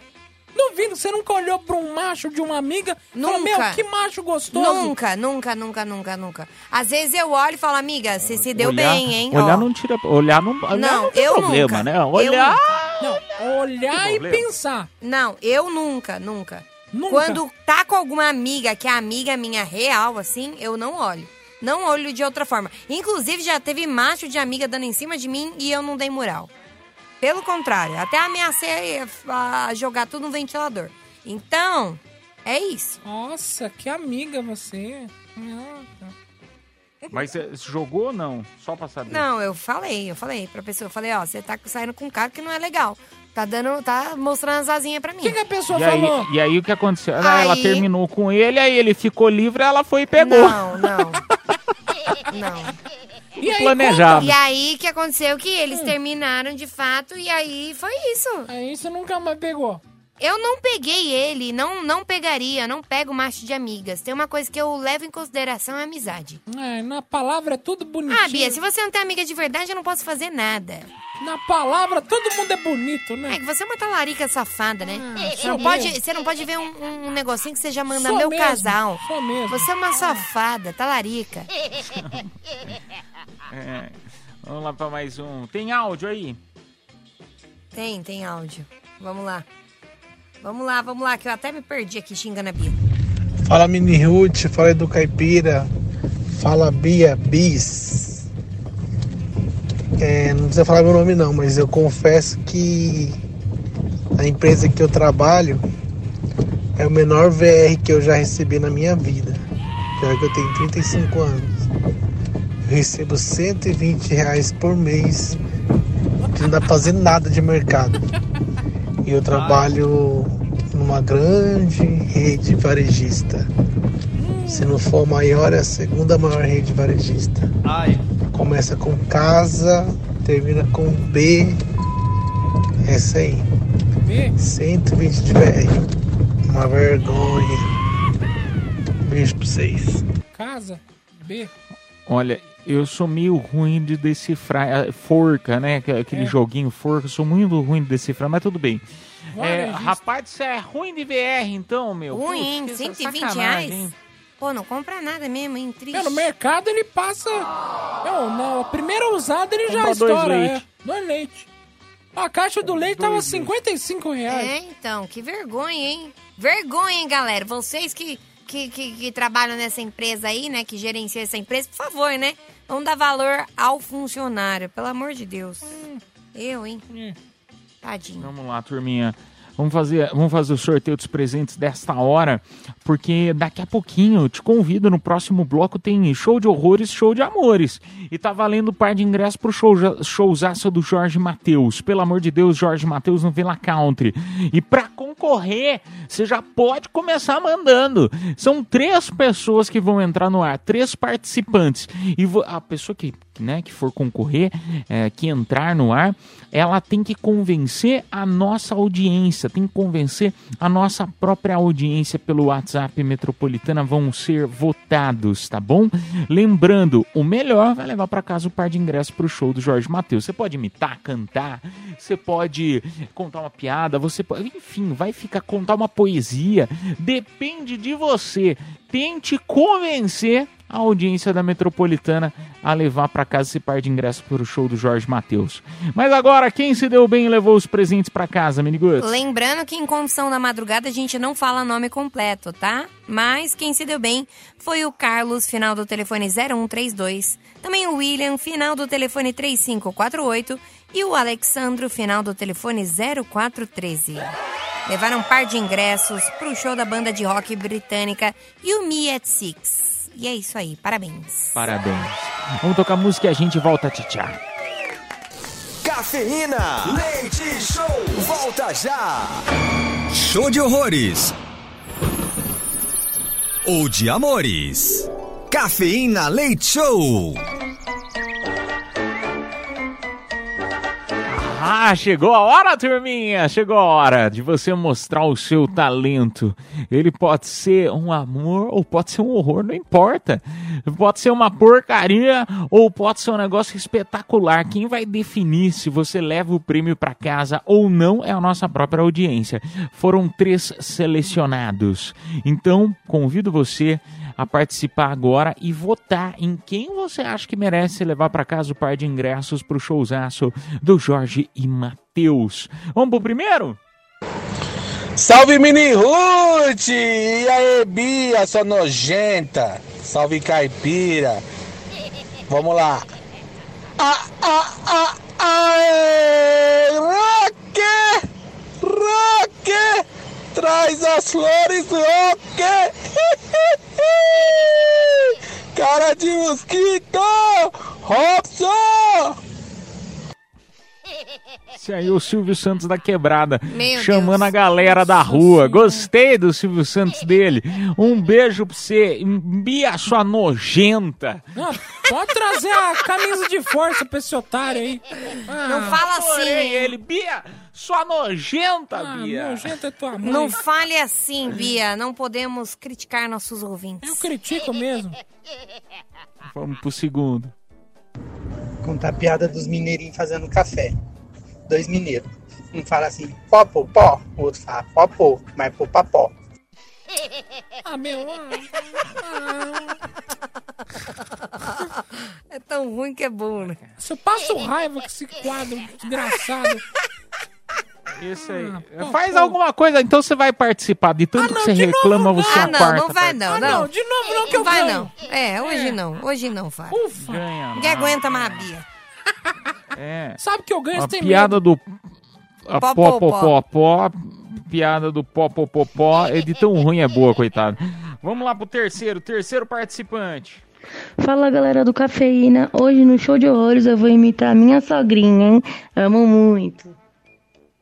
Duvido, você nunca olhou pra um macho de uma amiga e falou, meu, que macho gostoso. Nunca, nunca, nunca, nunca, nunca. Às vezes eu olho e falo, amiga, você se deu olhar, bem, hein? Olhar Ó. não tira. Olhar não, olhar Não, não tem eu problema, nunca. né? Olhar. Não, olhar e pensar. Não, eu nunca, nunca. Nunca? Quando tá com alguma amiga que é amiga minha real, assim, eu não olho. Não olho de outra forma. Inclusive, já teve macho de amiga dando em cima de mim e eu não dei moral. Pelo contrário, até ameacei a jogar tudo no ventilador. Então, é isso. Nossa, que amiga você. Nossa. Mas você jogou ou não? Só pra saber. Não, eu falei, eu falei pra pessoa, eu falei, ó, você tá saindo com um cara que não é legal. Tá dando, tá mostrando as asinhas pra mim. O que, a pessoa E aí, e aí o que aconteceu? Ah, Ela Aí- terminou com ele, aí ele ficou livre, ela foi e pegou. Não, não. não. E aí, planejado. E aí que aconteceu que eles terminaram de fato e aí foi isso. Aí você nunca mais pegou. Eu não peguei ele, não não pegaria, não pego macho de amigas. Tem uma coisa que eu levo em consideração é a amizade. É, na palavra é tudo bonitinho. Ah, Bia, se você não tem amiga de verdade, eu não posso fazer nada. Na palavra, todo mundo é bonito, né? É que você é uma talarica safada, né? você, sou não pode, você não pode ver um, um negocinho que você já manda Sou meu mesmo, casal. sou mesmo. Você é uma safada, talarica. É. Vamos lá pra mais um. Tem áudio aí? Tem, tem áudio. Vamos lá. Vamos lá, vamos lá, que eu até me perdi aqui xingando a Bia. Fala Mini Ruth, fala do Caipira, fala Bia Bis. É, não precisa falar meu nome não, mas eu confesso que a empresa que eu trabalho é o menor VR que eu já recebi na minha vida. Pior que eu tenho 35 anos. Eu recebo 120 reais por mês não dá pra fazer nada de mercado. E eu trabalho numa grande rede varejista. Se não for a maior, é a segunda maior rede varejista. Começa com casa, termina com B. Essa aí. B? 120 de VR. Uma vergonha. Beijo pra vocês. Casa, B. Olha, eu sou meio ruim de decifrar. é, Forca, né? Aquele aquele É. joguinho Forca, eu sou muito ruim de decifrar, mas tudo bem. É, Varejista. rapaz, você é ruim de VR então, meu? Ruim, Putz, que 120 sacanagem, reais. hein? Pô, não compra nada mesmo, hein? Triste. Meu, no mercado ele passa. Não, na primeira usada ele já Compra dois estoura. leite. É, dois leite. A caixa do leite tava 55 reais. É, então, que vergonha, hein? Vergonha, hein, galera? Vocês que, que, que, que trabalham nessa empresa aí, né? Que gerenciam essa empresa, por favor, né? Vamos dar valor ao funcionário, pelo amor de Deus. Eu, hein? Tadinho. Vamos lá, turminha. Vamos fazer, vamos fazer o sorteio dos presentes desta hora, porque daqui a pouquinho eu te convido no próximo bloco tem show de horrores, show de amores. E tá valendo par de ingressos pro show, showzaço do Jorge Matheus. Pelo amor de Deus, Jorge Matheus no Vila Country. E pra concorrer, você já pode começar mandando. São três pessoas que vão entrar no ar, três participantes. E a pessoa que, né, que for concorrer, é, que entrar no ar, ela tem que convencer a nossa audiência, tem que convencer a nossa própria audiência pelo WhatsApp Metropolitana, vão ser votados, tá bom? Lembrando, o melhor vai levar para casa o par de ingressos para o show do Jorge Matheus. Você pode imitar, cantar, você pode contar uma piada, você pode, enfim, vai ficar contar uma poesia, depende de você. Tente convencer a audiência da Metropolitana a levar para casa esse par de ingressos para o show do Jorge Matheus. Mas agora, quem se deu bem e levou os presentes para casa, Miniguts? Lembrando que em Condição da Madrugada a gente não fala nome completo, tá? Mas quem se deu bem foi o Carlos, final do telefone 0132. Também o William, final do telefone 3548. E o Alexandro, final do telefone 0413. Levaram um par de ingressos pro show da banda de rock britânica You Me at Six. E é isso aí, parabéns. Parabéns. Vamos tocar música e a gente volta a tchau. Cafeína. Leite Show. Volta já. Show de horrores. Ou de amores. Cafeína Leite Show. Ah, chegou a hora, turminha! Chegou a hora de você mostrar o seu talento. Ele pode ser um amor ou pode ser um horror, não importa. Pode ser uma porcaria ou pode ser um negócio espetacular. Quem vai definir se você leva o prêmio para casa ou não é a nossa própria audiência. Foram três selecionados. Então, convido você a participar agora e votar em quem você acha que merece levar para casa o par de ingressos para o showzaço do Jorge e Matheus. Vamos pro primeiro? Salve Mini Ruth! E aí, Bia, sua nojenta! Salve Caipira! Vamos lá! Ah, ah, ah, aê! Roque! Roque! Traz as flores, Roque! Cara de mosquito! Robson! Esse aí é o Silvio Santos da quebrada, Meu chamando Deus. a galera da rua. Gostei do Silvio Santos dele. Um beijo pra você, Bia, sua nojenta. Não, pode trazer a camisa de força pra esse otário aí. Ah, Não fala assim. Ele, Bia, sua nojenta, ah, Bia. nojenta é tua mãe. Não fale assim, Bia. Não podemos criticar nossos ouvintes. Eu critico mesmo. Vamos pro segundo. Contar a piada dos mineirinhos fazendo café. Dois mineiros. Um fala assim, pó, pô, pó. O outro fala, pó, pô, mas pô, papó. Ah, meu. ah, É tão ruim que é bom, né? Se eu passo raiva com esse quadro desgraçado. Isso aí. pô, Faz pô. alguma coisa, então você vai participar. De tanto que você de novo reclama, não. você Ah, é a não, quarta. não vai não, Ah, não. não, de novo não que eu Não vai ganho. não. É, hoje É. não. Hoje não, Fábio. Ufa. Ganha, Ninguém aguenta mais a Bia. É. Sabe que eu ganho, A você tem piada medo. do a pó, pó, pó. pó, pó, piada do pó, pó, pó, pó, é de tão ruim é boa, coitado. Vamos lá pro terceiro, terceiro participante. Fala galera do Cafeína, hoje no show de horrores eu vou imitar a minha sogrinha, hein? Amo muito.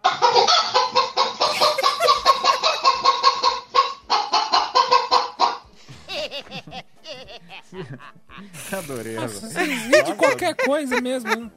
Adorei. Nossa, de qualquer coisa mesmo. né?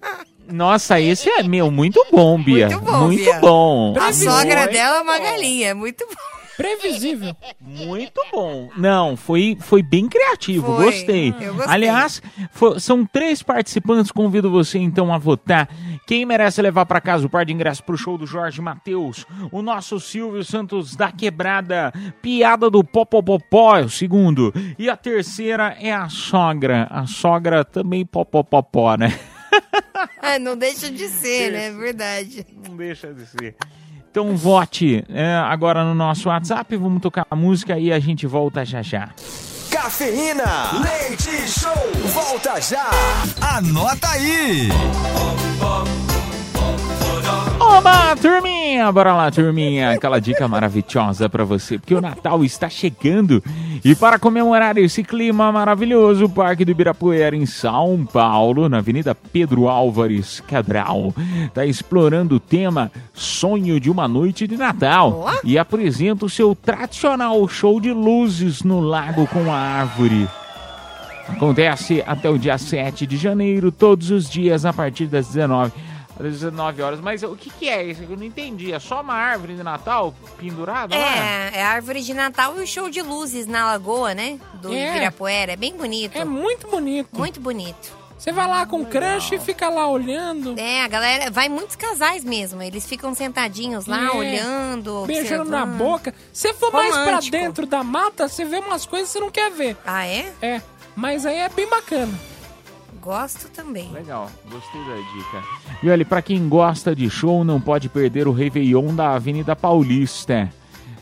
Nossa, esse é, meu, muito bom, Bia. Muito bom, Muito Bia. bom. A sogra dela é uma galinha. é Muito bom. Previsível. Muito bom. Não, foi, foi bem criativo, Foi. gostei. Eu gostei. Aliás, fo- são três participantes, convido você então a votar. Quem merece levar para casa o par de ingressos pro show do Jorge Matheus? O nosso Silvio Santos da Quebrada, piada do Popopopó, é o segundo. E a terceira é a sogra. A sogra também Popopopó, né? Ah, não deixa de ser, né? É verdade. Não deixa de ser. Então vote é, agora no nosso WhatsApp, vamos tocar a música e a gente volta já já. Cafeína. Leite Show. Volta já. Anota aí. Oba, turminha! Bora lá, turminha! Aquela dica maravilhosa pra você, porque o Natal está chegando. E para comemorar esse clima maravilhoso, o Parque do Ibirapuera, em São Paulo, na Avenida Pedro Álvares Cabral, está explorando o tema Sonho de uma Noite de Natal. E apresenta o seu tradicional show de luzes no lago com a árvore. Acontece até o dia 7 de janeiro, todos os dias, a partir das 19 às 19 horas. Mas o que, que é isso? Eu não entendi. É só uma árvore de Natal pendurada lá? É, é a árvore de Natal e o show de luzes na lagoa, né? Do É. Ibirapuera. É bem bonito. É muito bonito. Muito bonito. Você vai lá com crush e fica lá olhando. É, a galera. Vai muitos casais mesmo. Eles ficam sentadinhos lá, É. olhando. Beijando na boca. Se for mais pra Romântico. dentro da mata, você vê umas coisas que você não quer ver. Ah, é? É. Mas aí é bem bacana. Gosto também. Legal, gostei da dica. E olha, pra quem gosta de show, não pode perder o Réveillon da Avenida Paulista.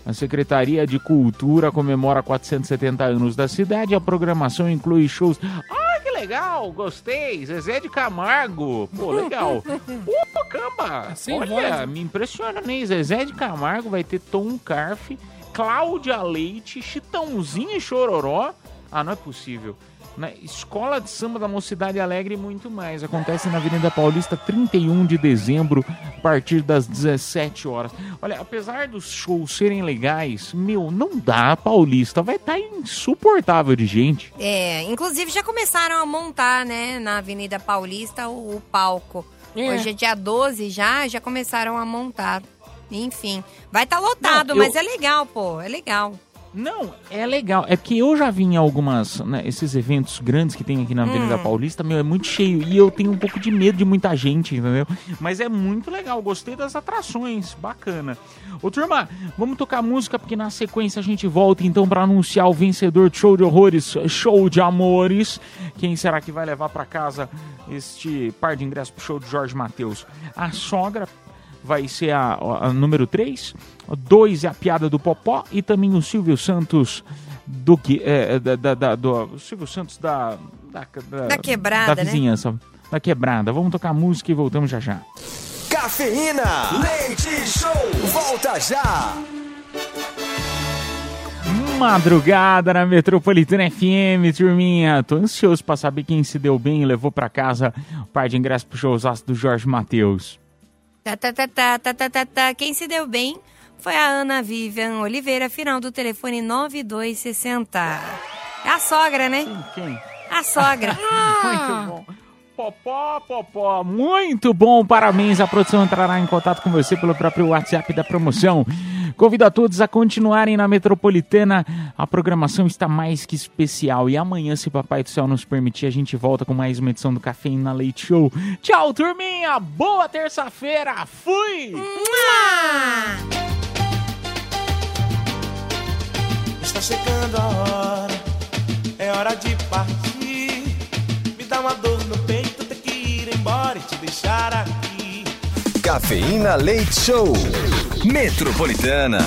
A Secretaria de Cultura comemora 470 anos da cidade. A programação inclui shows. Ai, que legal! Gostei! Zezé de Camargo. Pô, legal. Pô, camba! Sem Olha, voz. me impressiona, né? Zezé de Camargo vai ter Tom Carf, Cláudia Leite, Chitãozinho e Chororó. Ah, não é possível. Na Escola de Samba da Mocidade Alegre e muito mais. Acontece na Avenida Paulista, 31 de dezembro, a partir das 17 horas. Olha, apesar dos shows serem legais, meu, não dá, Paulista. Vai estar insuportável de gente. É, inclusive já começaram a montar, né, na Avenida Paulista, o, o palco. É. Hoje é dia 12 já, já começaram a montar. Enfim, vai estar lotado, Não, eu- mas é legal, pô, é legal. Não, é legal. É porque eu já vi em algumas, né, esses eventos grandes que tem aqui na Avenida Hum. Paulista, meu, é muito cheio. E eu tenho um pouco de medo de muita gente, entendeu? Mas é muito legal, gostei das atrações, bacana. Ô, turma, vamos tocar música, porque na sequência a gente volta então para anunciar o vencedor de show de horrores, show de amores. Quem será que vai levar para casa este par de ingressos pro show de Jorge Matheus? A sogra vai ser a, a número 3. 2 é a piada do Popó e também o Silvio Santos do que é, da, da- da- do Silvio Santos da da, Da quebrada, da né? vizinhança, da quebrada. Vamos tocar música e voltamos já já. Cafeína, leite show, volta já. Madrugada na Metropolitana FM, turminha. Tô ansioso pra saber quem se deu bem e levou pra casa o par de ingressos pro showzaço do Jorge Matheus. Tá, tá, tá, tá, tá, tá, tá, tá. Quem se deu bem foi a Ana Vivian Oliveira, final do telefone 9260. É a sogra, né? Quem? A sogra. Muito bom. Popó, popó, muito bom, parabéns. A produção entrará em contato com você pelo próprio WhatsApp da promoção. Convido a todos a continuarem na Metropolitana. A programação está mais que especial. E amanhã, se Papai do Céu nos permitir, a gente volta com mais uma edição do Cafeína Leite Show. Tchau, turminha! Boa terça-feira! Fui! Está chegando a hora, é hora de partir. Me dá uma dor no e te deixar aqui. Cafeína Leite Show. Metropolitana.